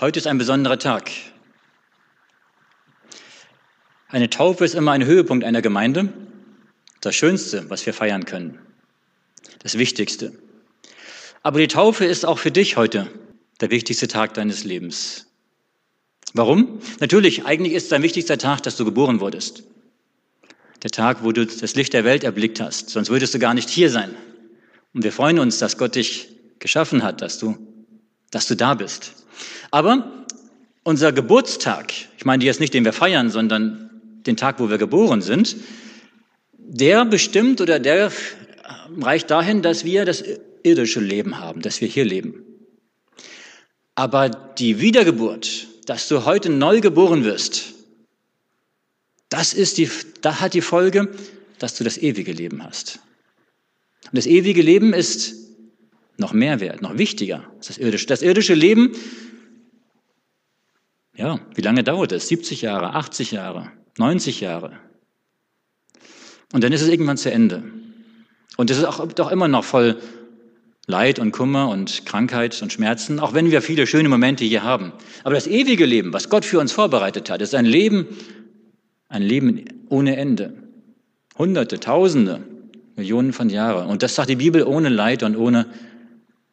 Heute ist ein besonderer Tag. Eine Taufe ist immer ein Höhepunkt einer Gemeinde, das Schönste, was wir feiern können, das Wichtigste. Aber die Taufe ist auch für dich heute der wichtigste Tag deines Lebens. Warum? Natürlich, eigentlich ist dein wichtigster Tag, dass du geboren wurdest. Der Tag, wo du das Licht der Welt erblickt hast, sonst würdest du gar nicht hier sein. Und wir freuen uns, dass Gott dich geschaffen hat, dass du, dass du da bist. Aber unser Geburtstag, ich meine jetzt nicht den wir feiern, sondern den Tag, wo wir geboren sind, der bestimmt oder der reicht dahin, dass wir das irdische Leben haben, dass wir hier leben. Aber die Wiedergeburt, dass du heute neu geboren wirst, das ist die, da hat die Folge, dass du das ewige Leben hast. Und das ewige Leben ist noch mehr wert, noch wichtiger als das irdische. Das irdische Leben ja, wie lange dauert es? 70 Jahre, 80 Jahre, 90 Jahre. Und dann ist es irgendwann zu Ende. Und es ist auch doch immer noch voll Leid und Kummer und Krankheit und Schmerzen, auch wenn wir viele schöne Momente hier haben. Aber das ewige Leben, was Gott für uns vorbereitet hat, ist ein Leben, ein Leben ohne Ende. Hunderte, Tausende, Millionen von Jahren. Und das sagt die Bibel ohne Leid und ohne,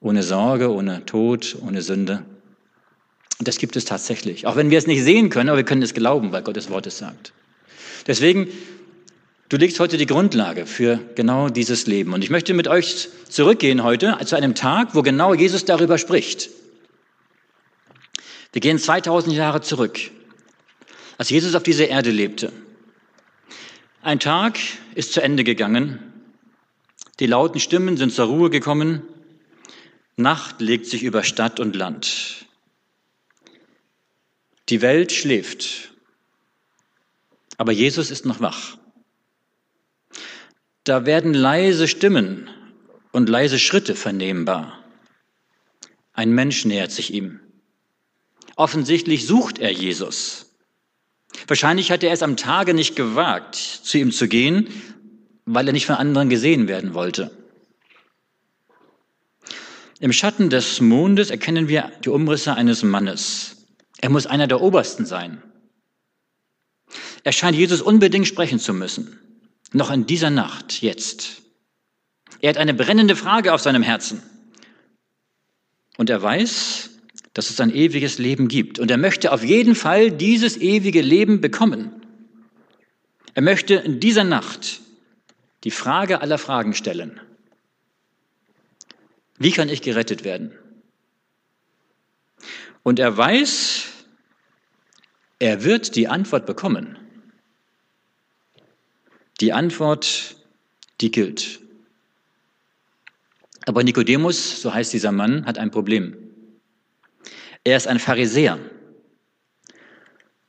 ohne Sorge, ohne Tod, ohne Sünde. Und das gibt es tatsächlich. Auch wenn wir es nicht sehen können, aber wir können es glauben, weil Gottes Wort es sagt. Deswegen, du legst heute die Grundlage für genau dieses Leben. Und ich möchte mit euch zurückgehen heute zu einem Tag, wo genau Jesus darüber spricht. Wir gehen 2000 Jahre zurück, als Jesus auf dieser Erde lebte. Ein Tag ist zu Ende gegangen. Die lauten Stimmen sind zur Ruhe gekommen. Nacht legt sich über Stadt und Land. Die Welt schläft, aber Jesus ist noch wach. Da werden leise Stimmen und leise Schritte vernehmbar. Ein Mensch nähert sich ihm. Offensichtlich sucht er Jesus. Wahrscheinlich hat er es am Tage nicht gewagt, zu ihm zu gehen, weil er nicht von anderen gesehen werden wollte. Im Schatten des Mondes erkennen wir die Umrisse eines Mannes. Er muss einer der Obersten sein. Er scheint Jesus unbedingt sprechen zu müssen. Noch in dieser Nacht, jetzt. Er hat eine brennende Frage auf seinem Herzen. Und er weiß, dass es ein ewiges Leben gibt. Und er möchte auf jeden Fall dieses ewige Leben bekommen. Er möchte in dieser Nacht die Frage aller Fragen stellen. Wie kann ich gerettet werden? Und er weiß, er wird die Antwort bekommen. Die Antwort, die gilt. Aber Nikodemus, so heißt dieser Mann, hat ein Problem. Er ist ein Pharisäer.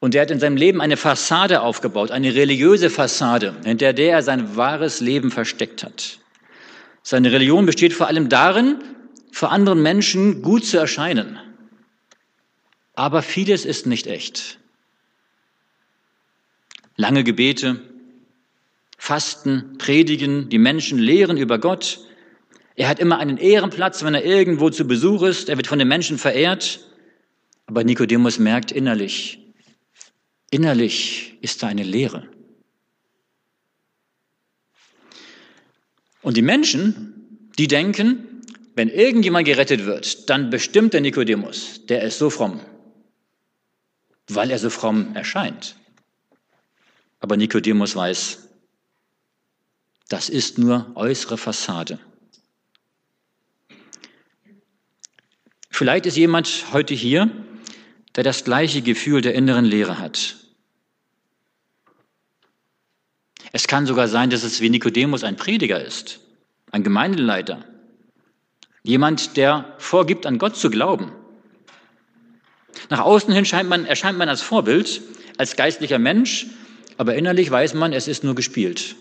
Und er hat in seinem Leben eine Fassade aufgebaut, eine religiöse Fassade, hinter der er sein wahres Leben versteckt hat. Seine Religion besteht vor allem darin, vor anderen Menschen gut zu erscheinen. Aber vieles ist nicht echt lange Gebete, Fasten, Predigen, die Menschen lehren über Gott. Er hat immer einen Ehrenplatz, wenn er irgendwo zu Besuch ist. Er wird von den Menschen verehrt. Aber Nikodemus merkt innerlich, innerlich ist da eine Leere. Und die Menschen, die denken, wenn irgendjemand gerettet wird, dann bestimmt der Nikodemus, der ist so fromm, weil er so fromm erscheint. Aber Nikodemus weiß, das ist nur äußere Fassade. Vielleicht ist jemand heute hier, der das gleiche Gefühl der inneren Leere hat. Es kann sogar sein, dass es wie Nikodemus ein Prediger ist, ein Gemeindeleiter, jemand, der vorgibt, an Gott zu glauben. Nach außen hin man, erscheint man als Vorbild, als geistlicher Mensch, aber innerlich weiß man, es ist nur gespielt.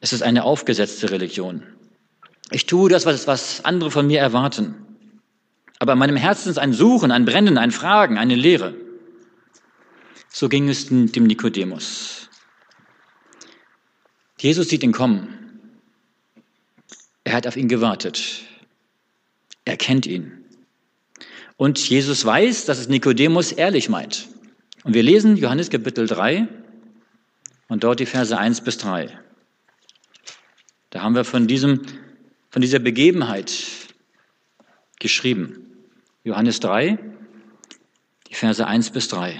Es ist eine aufgesetzte Religion. Ich tue das, was, andere von mir erwarten. Aber in meinem Herzen ist ein Suchen, ein Brennen, ein Fragen, eine Lehre. So ging es dem Nikodemus. Jesus sieht ihn kommen. Er hat auf ihn gewartet. Er kennt ihn. Und Jesus weiß, dass es Nikodemus ehrlich meint. Und wir lesen Johannes Kapitel 3 und dort die Verse 1 bis 3. Da haben wir von, diesem, von dieser Begebenheit geschrieben. Johannes 3, die Verse 1 bis 3.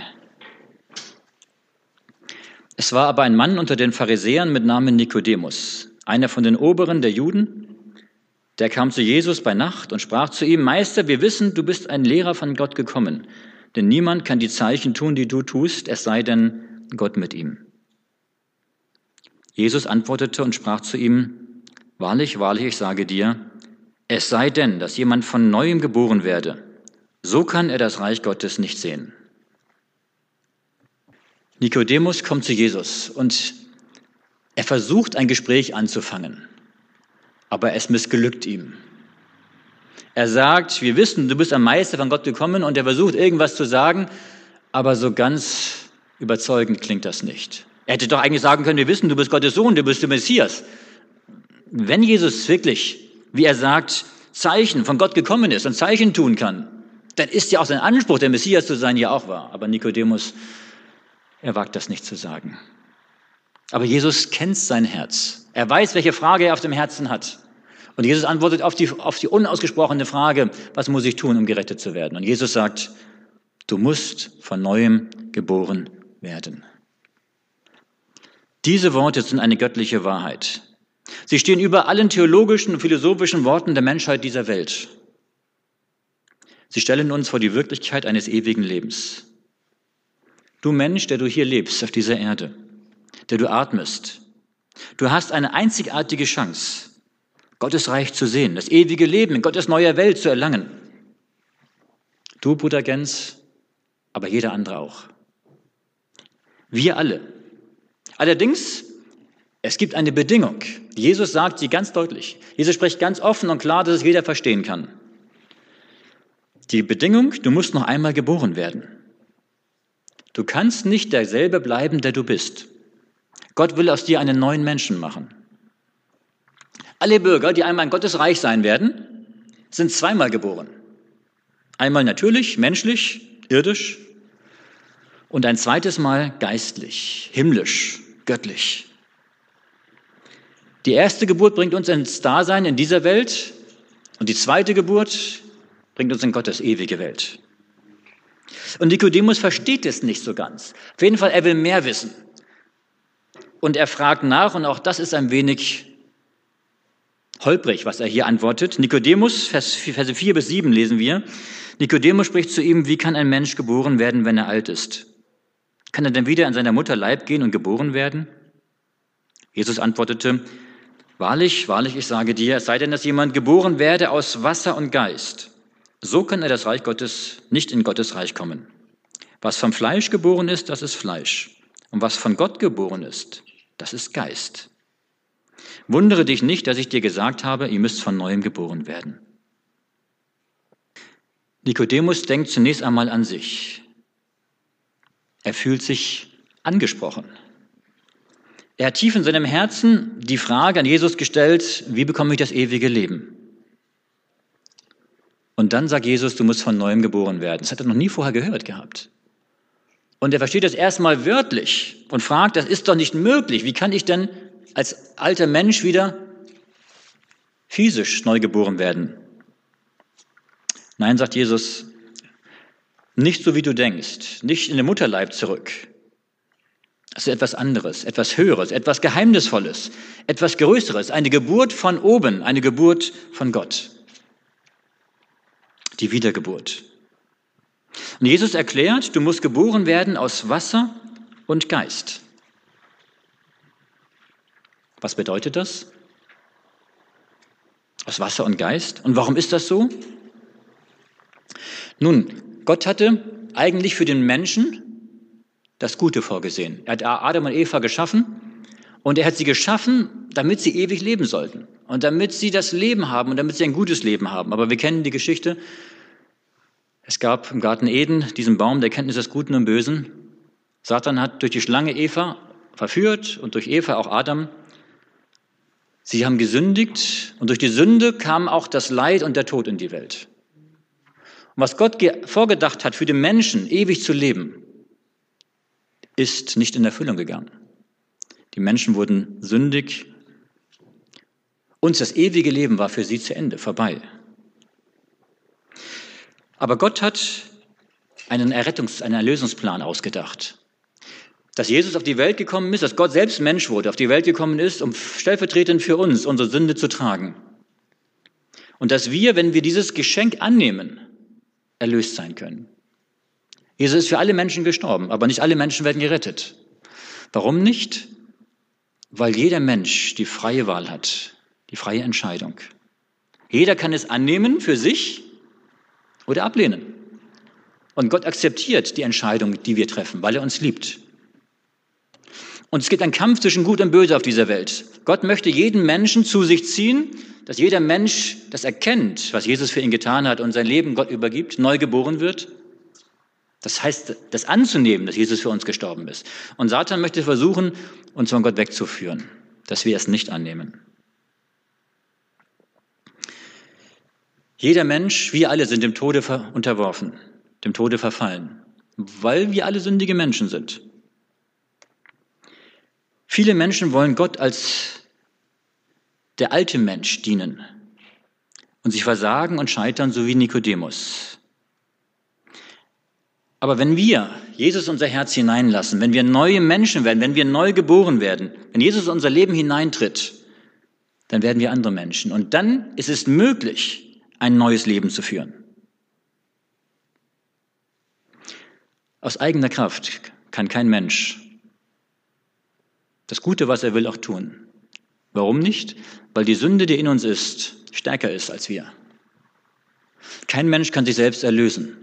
Es war aber ein Mann unter den Pharisäern mit Namen Nikodemus, einer von den Oberen der Juden, der kam zu Jesus bei Nacht und sprach zu ihm, Meister, wir wissen, du bist ein Lehrer von Gott gekommen, denn niemand kann die Zeichen tun, die du tust, es sei denn Gott mit ihm. Jesus antwortete und sprach zu ihm, Wahrlich, wahrlich, ich sage dir, es sei denn, dass jemand von neuem geboren werde, so kann er das Reich Gottes nicht sehen. Nikodemus kommt zu Jesus und er versucht ein Gespräch anzufangen aber es missglückt ihm. Er sagt, wir wissen, du bist ein Meister von Gott gekommen und er versucht irgendwas zu sagen, aber so ganz überzeugend klingt das nicht. Er hätte doch eigentlich sagen können, wir wissen, du bist Gottes Sohn, du bist der Messias. Wenn Jesus wirklich, wie er sagt, Zeichen von Gott gekommen ist und Zeichen tun kann, dann ist ja auch sein Anspruch, der Messias zu sein, ja auch wahr. Aber Nikodemus, er wagt das nicht zu sagen. Aber Jesus kennt sein Herz. Er weiß, welche Frage er auf dem Herzen hat. Und Jesus antwortet auf die, auf die unausgesprochene Frage, was muss ich tun, um gerettet zu werden? Und Jesus sagt, du musst von neuem geboren werden. Diese Worte sind eine göttliche Wahrheit. Sie stehen über allen theologischen und philosophischen Worten der Menschheit dieser Welt. Sie stellen uns vor die Wirklichkeit eines ewigen Lebens. Du Mensch, der du hier lebst auf dieser Erde, der du atmest, du hast eine einzigartige Chance, Gottes Reich zu sehen, das ewige Leben in Gottes neuer Welt zu erlangen. Du, Bruder Gens, aber jeder andere auch. Wir alle. Allerdings, es gibt eine Bedingung. Jesus sagt sie ganz deutlich. Jesus spricht ganz offen und klar, dass es jeder verstehen kann. Die Bedingung, du musst noch einmal geboren werden. Du kannst nicht derselbe bleiben, der du bist. Gott will aus dir einen neuen Menschen machen. Alle Bürger, die einmal in Gottes Reich sein werden, sind zweimal geboren. Einmal natürlich, menschlich, irdisch und ein zweites Mal geistlich, himmlisch, göttlich. Die erste Geburt bringt uns ins Dasein in dieser Welt und die zweite Geburt bringt uns in Gottes ewige Welt. Und Nikodemus versteht es nicht so ganz. Auf jeden Fall, er will mehr wissen. Und er fragt nach und auch das ist ein wenig holprig, was er hier antwortet. Nikodemus, Vers, Verse 4 bis 7 lesen wir. Nikodemus spricht zu ihm, wie kann ein Mensch geboren werden, wenn er alt ist? Kann er denn wieder in seiner Mutter Leib gehen und geboren werden? Jesus antwortete, Wahrlich, wahrlich, ich sage dir, es sei denn, dass jemand geboren werde aus Wasser und Geist, so kann er das Reich Gottes nicht in Gottes Reich kommen. Was vom Fleisch geboren ist, das ist Fleisch. Und was von Gott geboren ist, das ist Geist. Wundere dich nicht, dass ich dir gesagt habe, ihr müsst von neuem geboren werden. Nikodemus denkt zunächst einmal an sich. Er fühlt sich angesprochen. Er hat tief in seinem Herzen die Frage an Jesus gestellt, wie bekomme ich das ewige Leben? Und dann sagt Jesus, du musst von neuem geboren werden. Das hat er noch nie vorher gehört gehabt. Und er versteht das erstmal wörtlich und fragt, das ist doch nicht möglich. Wie kann ich denn als alter Mensch wieder physisch neu geboren werden. Nein, sagt Jesus, nicht so wie du denkst, nicht in den Mutterleib zurück. Das ist etwas anderes, etwas Höheres, etwas Geheimnisvolles, etwas Größeres, eine Geburt von oben, eine Geburt von Gott. Die Wiedergeburt. Und Jesus erklärt, du musst geboren werden aus Wasser und Geist. Was bedeutet das? Aus Wasser und Geist. Und warum ist das so? Nun, Gott hatte eigentlich für den Menschen das Gute vorgesehen. Er hat Adam und Eva geschaffen und er hat sie geschaffen, damit sie ewig leben sollten und damit sie das Leben haben und damit sie ein gutes Leben haben. Aber wir kennen die Geschichte. Es gab im Garten Eden diesen Baum der Kenntnis des Guten und Bösen. Satan hat durch die Schlange Eva verführt und durch Eva auch Adam Sie haben gesündigt und durch die Sünde kam auch das Leid und der Tod in die Welt. Und was Gott vorgedacht hat, für den Menschen ewig zu leben, ist nicht in Erfüllung gegangen. Die Menschen wurden sündig und das ewige Leben war für sie zu Ende, vorbei. Aber Gott hat einen Errettungs-, einen Erlösungsplan ausgedacht. Dass Jesus auf die Welt gekommen ist, dass Gott selbst Mensch wurde, auf die Welt gekommen ist, um stellvertretend für uns unsere Sünde zu tragen. Und dass wir, wenn wir dieses Geschenk annehmen, erlöst sein können. Jesus ist für alle Menschen gestorben, aber nicht alle Menschen werden gerettet. Warum nicht? Weil jeder Mensch die freie Wahl hat, die freie Entscheidung. Jeder kann es annehmen für sich oder ablehnen. Und Gott akzeptiert die Entscheidung, die wir treffen, weil er uns liebt. Und es gibt einen Kampf zwischen Gut und Böse auf dieser Welt. Gott möchte jeden Menschen zu sich ziehen, dass jeder Mensch das erkennt, was Jesus für ihn getan hat und sein Leben Gott übergibt, neu geboren wird. Das heißt, das anzunehmen, dass Jesus für uns gestorben ist. Und Satan möchte versuchen, uns von Gott wegzuführen, dass wir es nicht annehmen. Jeder Mensch, wir alle sind dem Tode unterworfen, dem Tode verfallen, weil wir alle sündige Menschen sind. Viele Menschen wollen Gott als der alte Mensch dienen und sich versagen und scheitern, so wie Nikodemus. Aber wenn wir Jesus unser Herz hineinlassen, wenn wir neue Menschen werden, wenn wir neu geboren werden, wenn Jesus unser Leben hineintritt, dann werden wir andere Menschen. Und dann ist es möglich, ein neues Leben zu führen. Aus eigener Kraft kann kein Mensch das Gute, was er will, auch tun. Warum nicht? Weil die Sünde, die in uns ist, stärker ist als wir. Kein Mensch kann sich selbst erlösen.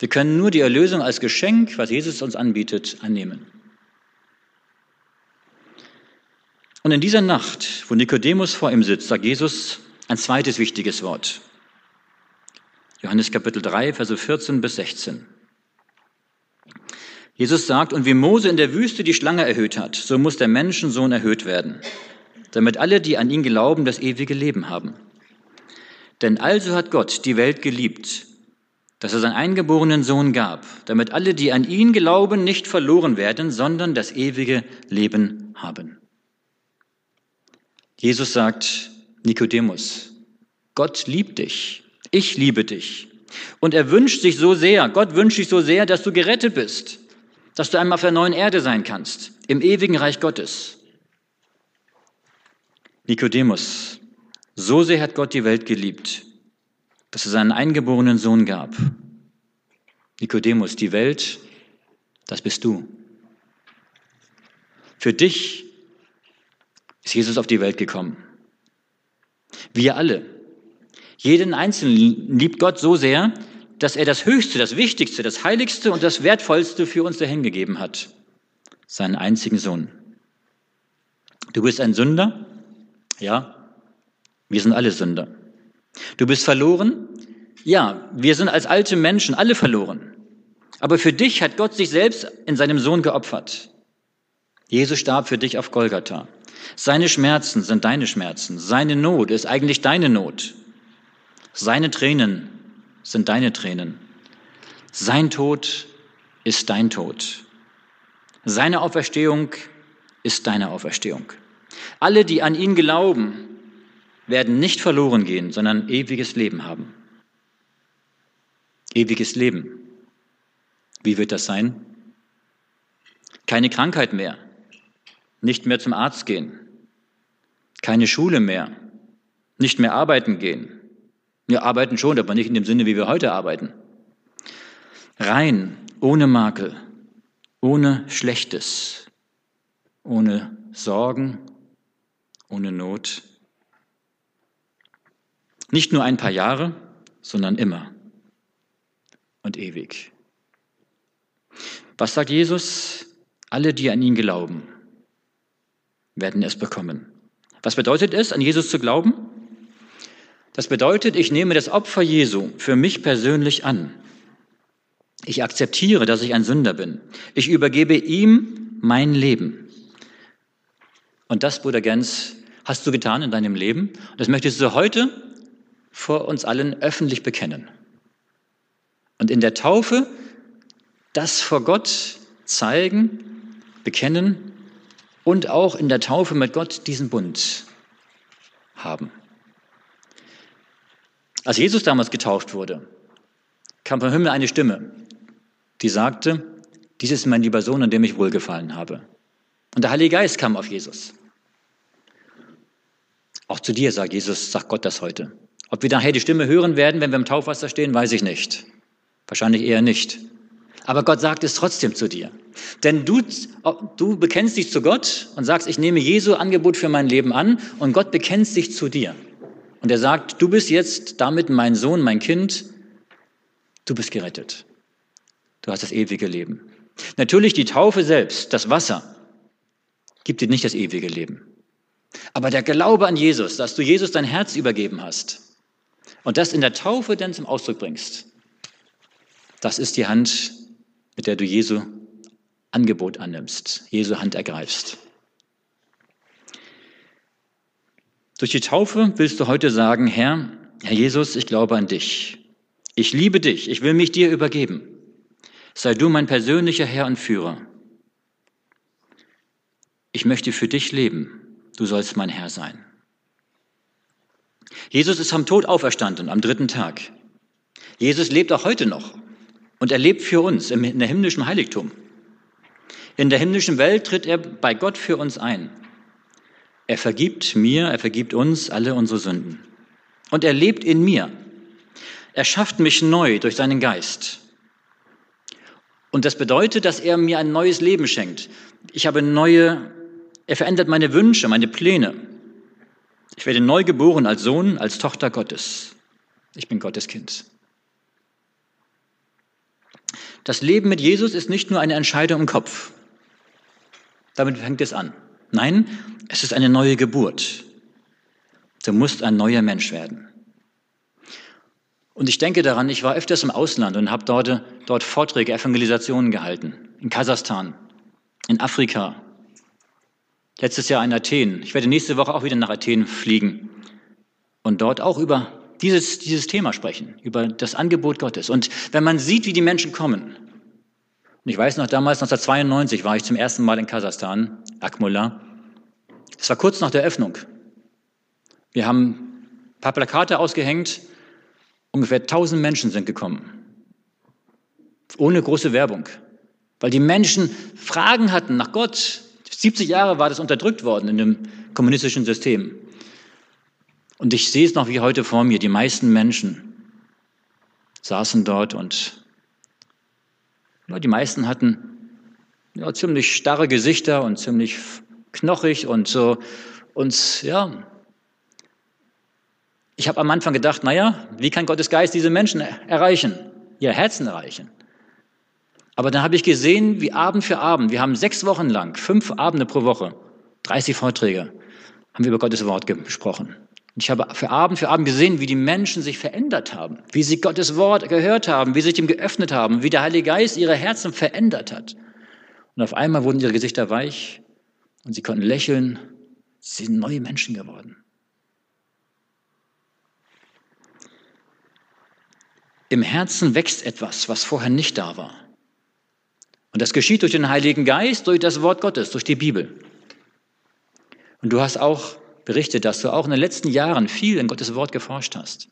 Wir können nur die Erlösung als Geschenk, was Jesus uns anbietet, annehmen. Und in dieser Nacht, wo Nikodemus vor ihm sitzt, sagt Jesus, ein zweites wichtiges Wort. Johannes Kapitel 3, Verse 14 bis 16. Jesus sagt, und wie Mose in der Wüste die Schlange erhöht hat, so muss der Menschensohn erhöht werden, damit alle, die an ihn glauben, das ewige Leben haben. Denn also hat Gott die Welt geliebt, dass er seinen eingeborenen Sohn gab, damit alle, die an ihn glauben, nicht verloren werden, sondern das ewige Leben haben. Jesus sagt, Nikodemus, Gott liebt dich, ich liebe dich. Und er wünscht sich so sehr, Gott wünscht sich so sehr, dass du gerettet bist, dass du einmal auf der neuen Erde sein kannst, im ewigen Reich Gottes. Nikodemus, so sehr hat Gott die Welt geliebt, dass er seinen eingeborenen Sohn gab. Nikodemus, die Welt, das bist du. Für dich ist Jesus auf die Welt gekommen. Wir alle. Jeden Einzelnen liebt Gott so sehr, dass er das Höchste, das Wichtigste, das Heiligste und das Wertvollste für uns dahingegeben hat. Seinen einzigen Sohn. Du bist ein Sünder? Ja, wir sind alle Sünder. Du bist verloren? Ja, wir sind als alte Menschen alle verloren. Aber für dich hat Gott sich selbst in seinem Sohn geopfert. Jesus starb für dich auf Golgatha. Seine Schmerzen sind deine Schmerzen. Seine Not ist eigentlich deine Not. Seine Tränen sind deine Tränen. Sein Tod ist dein Tod. Seine Auferstehung ist deine Auferstehung. Alle, die an ihn glauben, werden nicht verloren gehen, sondern ewiges Leben haben. Ewiges Leben. Wie wird das sein? Keine Krankheit mehr, nicht mehr zum Arzt gehen, keine Schule mehr, nicht mehr arbeiten gehen. Wir arbeiten schon, aber nicht in dem Sinne, wie wir heute arbeiten. Rein, ohne Makel, ohne Schlechtes, ohne Sorgen, ohne Not. Nicht nur ein paar Jahre, sondern immer und ewig. Was sagt Jesus? Alle, die an ihn glauben, werden es bekommen. Was bedeutet es, an Jesus zu glauben? Das bedeutet, ich nehme das Opfer Jesu für mich persönlich an. Ich akzeptiere, dass ich ein Sünder bin. Ich übergebe ihm mein Leben. Und das, Bruder Gens, hast du getan in deinem Leben. Und das möchtest du heute vor uns allen öffentlich bekennen. Und in der Taufe das vor Gott zeigen, bekennen und auch in der Taufe mit Gott diesen Bund haben. Als Jesus damals getauft wurde, kam vom Himmel eine Stimme, die sagte, dies ist mein lieber Sohn, an dem ich wohlgefallen habe. Und der Heilige Geist kam auf Jesus. Auch zu dir, sagt Jesus, sagt Gott das heute. Ob wir nachher die Stimme hören werden, wenn wir im Taufwasser stehen, weiß ich nicht. Wahrscheinlich eher nicht. Aber Gott sagt es trotzdem zu dir. Denn du, du bekennst dich zu Gott und sagst, ich nehme Jesu Angebot für mein Leben an und Gott bekennt sich zu dir. Und er sagt, du bist jetzt damit mein Sohn, mein Kind, du bist gerettet. Du hast das ewige Leben. Natürlich die Taufe selbst, das Wasser, gibt dir nicht das ewige Leben. Aber der Glaube an Jesus, dass du Jesus dein Herz übergeben hast und das in der Taufe dann zum Ausdruck bringst, das ist die Hand, mit der du Jesu Angebot annimmst, Jesu Hand ergreifst. Durch die Taufe willst du heute sagen, Herr, Herr Jesus, ich glaube an dich. Ich liebe dich, ich will mich dir übergeben. Sei du mein persönlicher Herr und Führer. Ich möchte für dich leben, du sollst mein Herr sein. Jesus ist am Tod auferstanden, am dritten Tag. Jesus lebt auch heute noch und er lebt für uns in der himmlischen Heiligtum. In der himmlischen Welt tritt er bei Gott für uns ein. Er vergibt mir, er vergibt uns alle unsere Sünden. Und er lebt in mir. Er schafft mich neu durch seinen Geist. Und das bedeutet, dass er mir ein neues Leben schenkt. Ich habe neue, er verändert meine Wünsche, meine Pläne. Ich werde neu geboren als Sohn, als Tochter Gottes. Ich bin Gottes Kind. Das Leben mit Jesus ist nicht nur eine Entscheidung im Kopf. Damit fängt es an. Nein, es ist eine neue Geburt. Du musst ein neuer Mensch werden. Und ich denke daran, ich war öfters im Ausland und habe dort, dort Vorträge, Evangelisationen gehalten. In Kasachstan, in Afrika, letztes Jahr in Athen. Ich werde nächste Woche auch wieder nach Athen fliegen und dort auch über dieses, dieses Thema sprechen, über das Angebot Gottes. Und wenn man sieht, wie die Menschen kommen, und ich weiß noch, damals, 1992, war ich zum ersten Mal in Kasachstan, Akmola. Es war kurz nach der Öffnung. Wir haben ein paar Plakate ausgehängt. Ungefähr 1000 Menschen sind gekommen. Ohne große Werbung. Weil die Menschen Fragen hatten nach Gott. 70 Jahre war das unterdrückt worden in dem kommunistischen System. Und ich sehe es noch wie heute vor mir. Die meisten Menschen saßen dort und ja, die meisten hatten ja, ziemlich starre Gesichter und ziemlich knochig und so. Und ja, ich habe am Anfang gedacht, naja, wie kann Gottes Geist diese Menschen erreichen, ihr Herzen erreichen? Aber dann habe ich gesehen, wie Abend für Abend, wir haben sechs Wochen lang, fünf Abende pro Woche, 30 Vorträge, haben wir über Gottes Wort gesprochen. Und ich habe für Abend für Abend gesehen, wie die Menschen sich verändert haben, wie sie Gottes Wort gehört haben, wie sie sich ihm geöffnet haben, wie der Heilige Geist ihre Herzen verändert hat. Und auf einmal wurden ihre Gesichter weich und sie konnten lächeln. Sie sind neue Menschen geworden. Im Herzen wächst etwas, was vorher nicht da war. Und das geschieht durch den Heiligen Geist, durch das Wort Gottes, durch die Bibel. Und du hast auch berichtet, dass du auch in den letzten Jahren viel in Gottes Wort geforscht hast.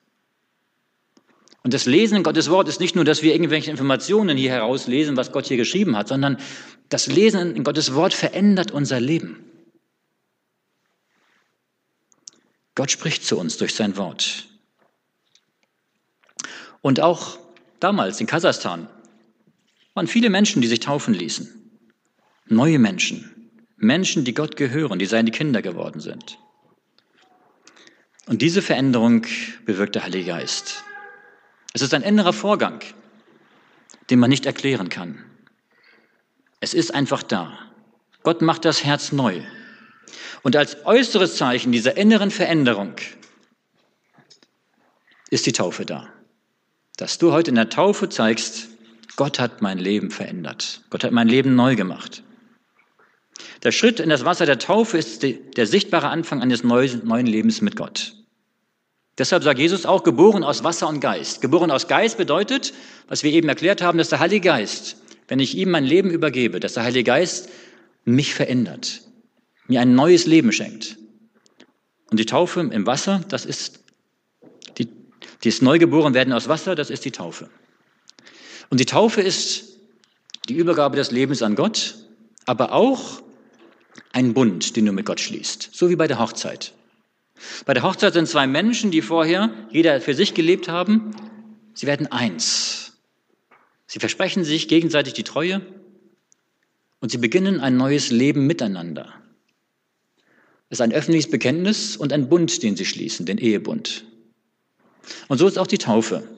Und das Lesen in Gottes Wort ist nicht nur, dass wir irgendwelche Informationen hier herauslesen, was Gott hier geschrieben hat, sondern das Lesen in Gottes Wort verändert unser Leben. Gott spricht zu uns durch sein Wort. Und auch damals in Kasachstan waren viele Menschen, die sich taufen ließen. Neue Menschen. Menschen, die Gott gehören, die seine Kinder geworden sind. Und diese Veränderung bewirkt der Heilige Geist. Es ist ein innerer Vorgang, den man nicht erklären kann. Es ist einfach da. Gott macht das Herz neu. Und als äußeres Zeichen dieser inneren Veränderung ist die Taufe da. Dass du heute in der Taufe zeigst, Gott hat mein Leben verändert. Gott hat mein Leben neu gemacht. Der Schritt in das Wasser der Taufe ist der sichtbare Anfang eines neuen Lebens mit Gott. Deshalb sagt Jesus auch, geboren aus Wasser und Geist. Geboren aus Geist bedeutet, was wir eben erklärt haben, dass der Heilige Geist, wenn ich ihm mein Leben übergebe, dass der Heilige Geist mich verändert, mir ein neues Leben schenkt. Und die Taufe im Wasser, das ist die, dieses Neugeborenwerden aus Wasser, das ist die Taufe. Und die Taufe ist die Übergabe des Lebens an Gott, aber auch ein Bund, den du mit Gott schließt, so wie bei der Hochzeit. Bei der Hochzeit sind zwei Menschen, die vorher jeder für sich gelebt haben, sie werden eins. Sie versprechen sich gegenseitig die Treue und sie beginnen ein neues Leben miteinander. Es ist ein öffentliches Bekenntnis und ein Bund, den sie schließen, den Ehebund. Und so ist auch die Taufe,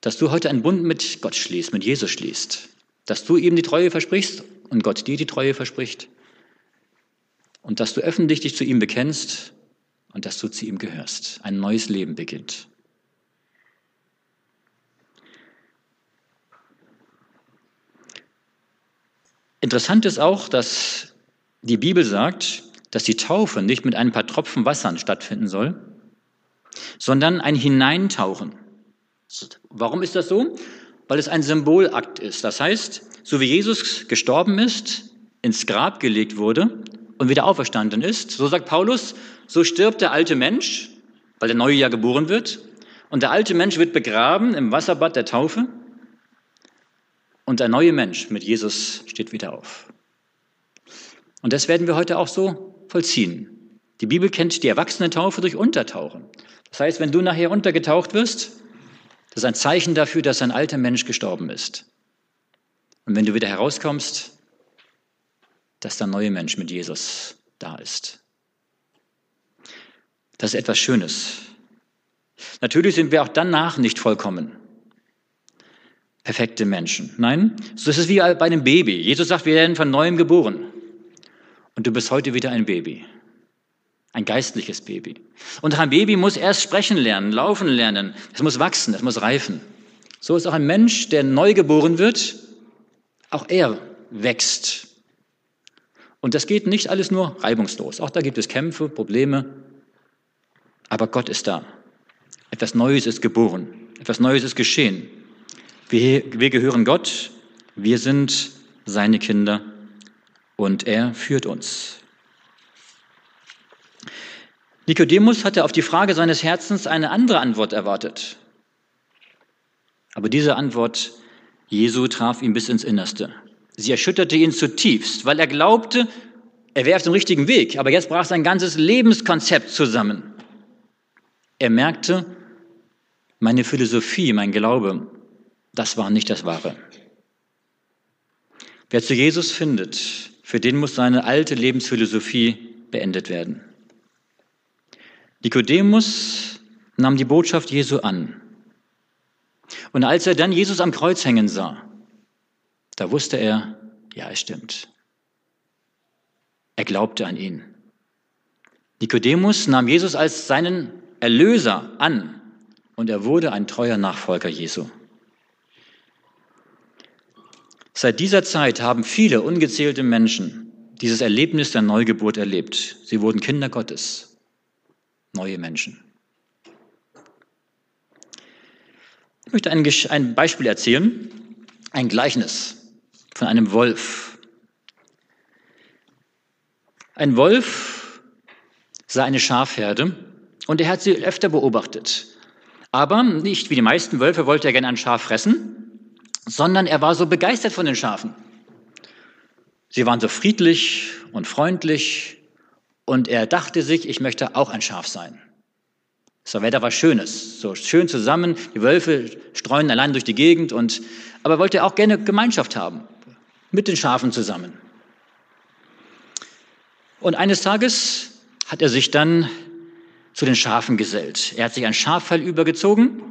dass du heute einen Bund mit Gott schließt, mit Jesus schließt, dass du ihm die Treue versprichst und Gott dir die Treue verspricht und dass du öffentlich dich zu ihm bekennst und dass du zu ihm gehörst. Ein neues Leben beginnt. Interessant ist auch, dass die Bibel sagt, dass die Taufe nicht mit ein paar Tropfen Wassern stattfinden soll, sondern ein Hineintauchen. Warum ist das so? Weil es ein Symbolakt ist. Das heißt, so wie Jesus gestorben ist, ins Grab gelegt wurde und wieder auferstanden ist, so sagt Paulus, so stirbt der alte Mensch, weil der neue ja geboren wird, und der alte Mensch wird begraben im Wasserbad der Taufe und der neue Mensch mit Jesus steht wieder auf. Und das werden wir heute auch so vollziehen. Die Bibel kennt die Erwachsenentaufe durch Untertauchen. Das heißt, wenn du nachher untergetaucht wirst, das ist ein Zeichen dafür, dass ein alter Mensch gestorben ist. Und wenn du wieder herauskommst, dass der neue Mensch mit Jesus da ist. Das ist etwas Schönes. Natürlich sind wir auch danach nicht vollkommen perfekte Menschen. Nein, so ist es wie bei einem Baby. Jesus sagt, wir werden von neuem geboren. Und du bist heute wieder ein Baby. Ein geistliches Baby. Und ein Baby muss erst sprechen lernen, laufen lernen. Es muss wachsen, es muss reifen. So ist auch ein Mensch, der neu geboren wird, auch er wächst. Und das geht nicht alles nur reibungslos. Auch da gibt es Kämpfe, Probleme. Aber Gott ist da. Etwas Neues ist geboren. Etwas Neues ist geschehen. Wir, wir gehören Gott, wir sind seine Kinder und er führt uns. Nikodemus hatte auf die Frage seines Herzens eine andere Antwort erwartet. Aber diese Antwort Jesu traf ihn bis ins Innerste. Sie erschütterte ihn zutiefst, weil er glaubte, er wäre auf dem richtigen Weg, aber jetzt brach sein ganzes Lebenskonzept zusammen. Er merkte, meine Philosophie, mein Glaube, das war nicht das Wahre. Wer zu Jesus findet, für den muss seine alte Lebensphilosophie beendet werden. Nikodemus nahm die Botschaft Jesu an. Und als er dann Jesus am Kreuz hängen sah, da wusste er, ja, es stimmt. Er glaubte an ihn. Nikodemus nahm Jesus als seinen Erlöser an und er wurde ein treuer Nachfolger Jesu. Seit dieser Zeit haben viele ungezählte Menschen dieses Erlebnis der Neugeburt erlebt. Sie wurden Kinder Gottes, neue Menschen. Ich möchte ein, Beispiel erzählen, ein Gleichnis von einem Wolf. Ein Wolf sah eine Schafherde und er hat sie öfter beobachtet. Aber nicht wie die meisten Wölfe wollte er gerne ein Schaf fressen, sondern er war so begeistert von den Schafen. Sie waren so friedlich und freundlich und er dachte sich, ich möchte auch ein Schaf sein. Das Wetter war schönes, so schön zusammen. Die Wölfe streuen allein durch die Gegend und, aber er wollte auch gerne Gemeinschaft haben mit den Schafen zusammen. Und eines Tages hat er sich dann zu den Schafen gesellt. Er hat sich ein Schaffell übergezogen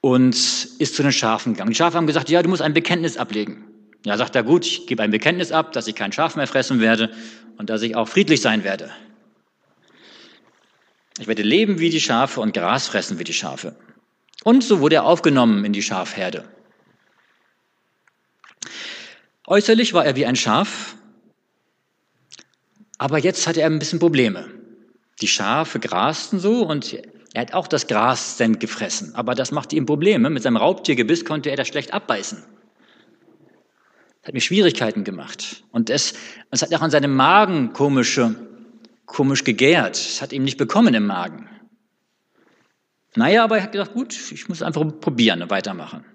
und ist zu den Schafen gegangen. Die Schafe haben gesagt, ja, du musst ein Bekenntnis ablegen. Ja, sagt er, gut, ich gebe ein Bekenntnis ab, dass ich kein Schaf mehr fressen werde und dass ich auch friedlich sein werde. Ich werde leben wie die Schafe und Gras fressen wie die Schafe. Und so wurde er aufgenommen in die Schafherde. Äußerlich war er wie ein Schaf, aber jetzt hatte er ein bisschen Probleme. Die Schafe grasten so und er hat auch das Gras dann gefressen. Aber das machte ihm Probleme. Mit seinem Raubtiergebiss konnte er das schlecht abbeißen. Das hat mir Schwierigkeiten gemacht. Und es, es hat auch an seinem Magen komische, komisch gegärt. Es hat ihm nicht bekommen im Magen. Naja, aber er hat gedacht, gut, ich muss einfach probieren und weitermachen.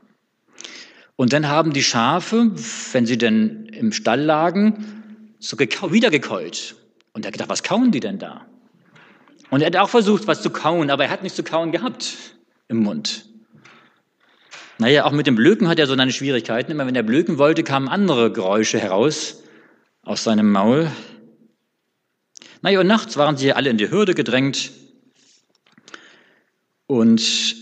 Und dann haben die Schafe, wenn sie denn im Stall lagen, so wieder gekeult. Und er hat gedacht, was kauen die denn da? Und er hat auch versucht, was zu kauen, aber er hat nichts zu kauen gehabt im Mund. Naja, auch mit dem Blöken hat er so seine Schwierigkeiten. Immer wenn er blöken wollte, kamen andere Geräusche heraus aus seinem Maul. Naja, und nachts waren sie alle in die Hürde gedrängt. Und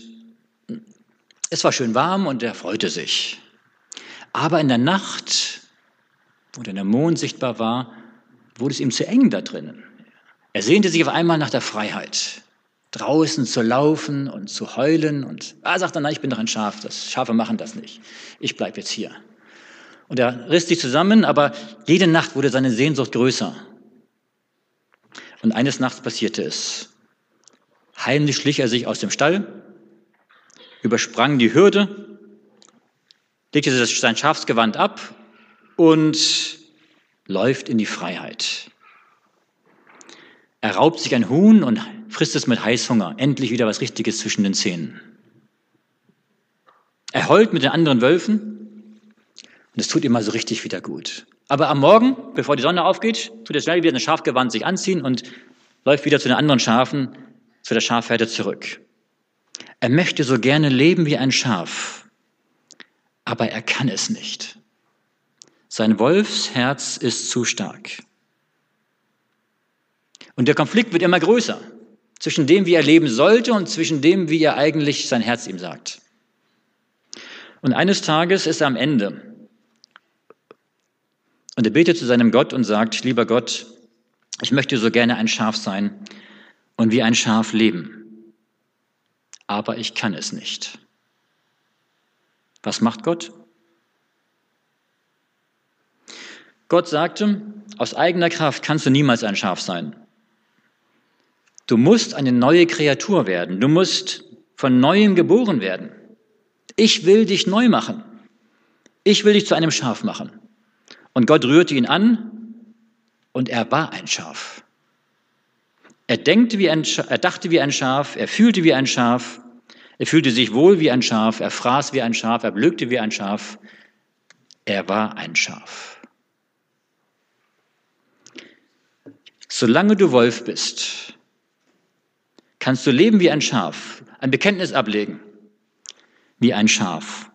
es war schön warm und er freute sich. Aber in der Nacht, wo der Mond sichtbar war, wurde es ihm zu eng da drinnen. Er sehnte sich auf einmal nach der Freiheit, draußen zu laufen und zu heulen. Und er sagte, nein, ich bin doch ein Schaf, das Schafe machen das nicht. Ich bleibe jetzt hier. Und er riss sich zusammen, aber jede Nacht wurde seine Sehnsucht größer. Und eines Nachts passierte es. Heimlich schlich er sich aus dem Stall, übersprang die Hürde, legte sein Schafsgewand ab und läuft in die Freiheit. Er raubt sich ein Huhn und frisst es mit Heißhunger. Endlich wieder was Richtiges zwischen den Zähnen. Er heult mit den anderen Wölfen und es tut ihm mal so richtig wieder gut. Aber am Morgen, bevor die Sonne aufgeht, tut er schnell wieder ein Schafgewand sich anziehen und läuft wieder zu den anderen Schafen, zu der Schafherde zurück. Er möchte so gerne leben wie ein Schaf, aber er kann es nicht. Sein Wolfsherz ist zu stark. Und der Konflikt wird immer größer zwischen dem, wie er leben sollte und zwischen dem, wie er eigentlich sein Herz ihm sagt. Und eines Tages ist er am Ende. Und er betet zu seinem Gott und sagt, lieber Gott, ich möchte so gerne ein Schaf sein und wie ein Schaf leben. Aber ich kann es nicht. Was macht Gott? Gott sagte, aus eigener Kraft kannst du niemals ein Schaf sein. Du musst eine neue Kreatur werden. Du musst von neuem geboren werden. Ich will dich neu machen. Ich will dich zu einem Schaf machen. Und Gott rührte ihn an und er war ein Schaf. Er, denkte wie ein, er dachte wie ein Schaf, er fühlte wie ein Schaf, er fühlte sich wohl wie ein Schaf, er fraß wie ein Schaf, er blökte wie ein Schaf. Er war ein Schaf. Solange du Wolf bist, kannst du leben wie ein Schaf, ein Bekenntnis ablegen, wie ein Schaf,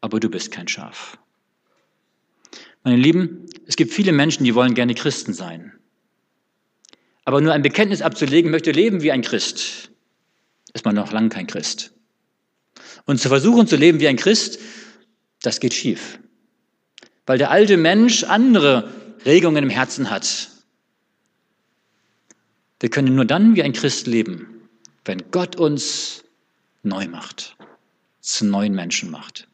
aber du bist kein Schaf. Meine Lieben, es gibt viele Menschen, die wollen gerne Christen sein. Aber nur ein Bekenntnis abzulegen, möchte leben wie ein Christ, ist man noch lange kein Christ. Und zu versuchen zu leben wie ein Christ, das geht schief. Weil der alte Mensch andere Regungen im Herzen hat. Wir können nur dann wie ein Christ leben, wenn Gott uns neu macht, zu neuen Menschen macht.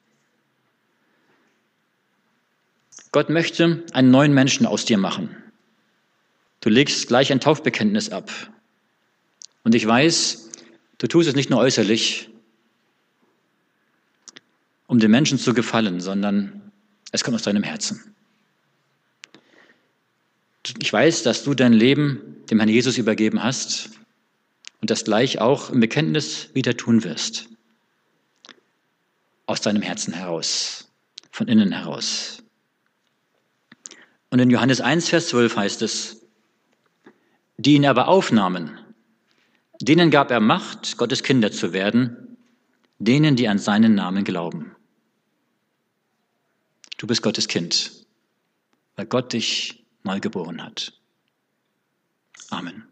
Gott möchte einen neuen Menschen aus dir machen. Du legst gleich ein Taufbekenntnis ab. Und ich weiß, du tust es nicht nur äußerlich, um den Menschen zu gefallen, sondern es kommt aus deinem Herzen. Ich weiß, dass du dein Leben dem Herrn Jesus übergeben hast und das gleich auch im Bekenntnis wieder tun wirst. Aus deinem Herzen heraus, von innen heraus. Und in Johannes 1, Vers 12 heißt es, die ihn aber aufnahmen, denen gab er Macht, Gottes Kinder zu werden, denen, die an seinen Namen glauben. Du bist Gottes Kind, weil Gott dich neu geboren hat. Amen.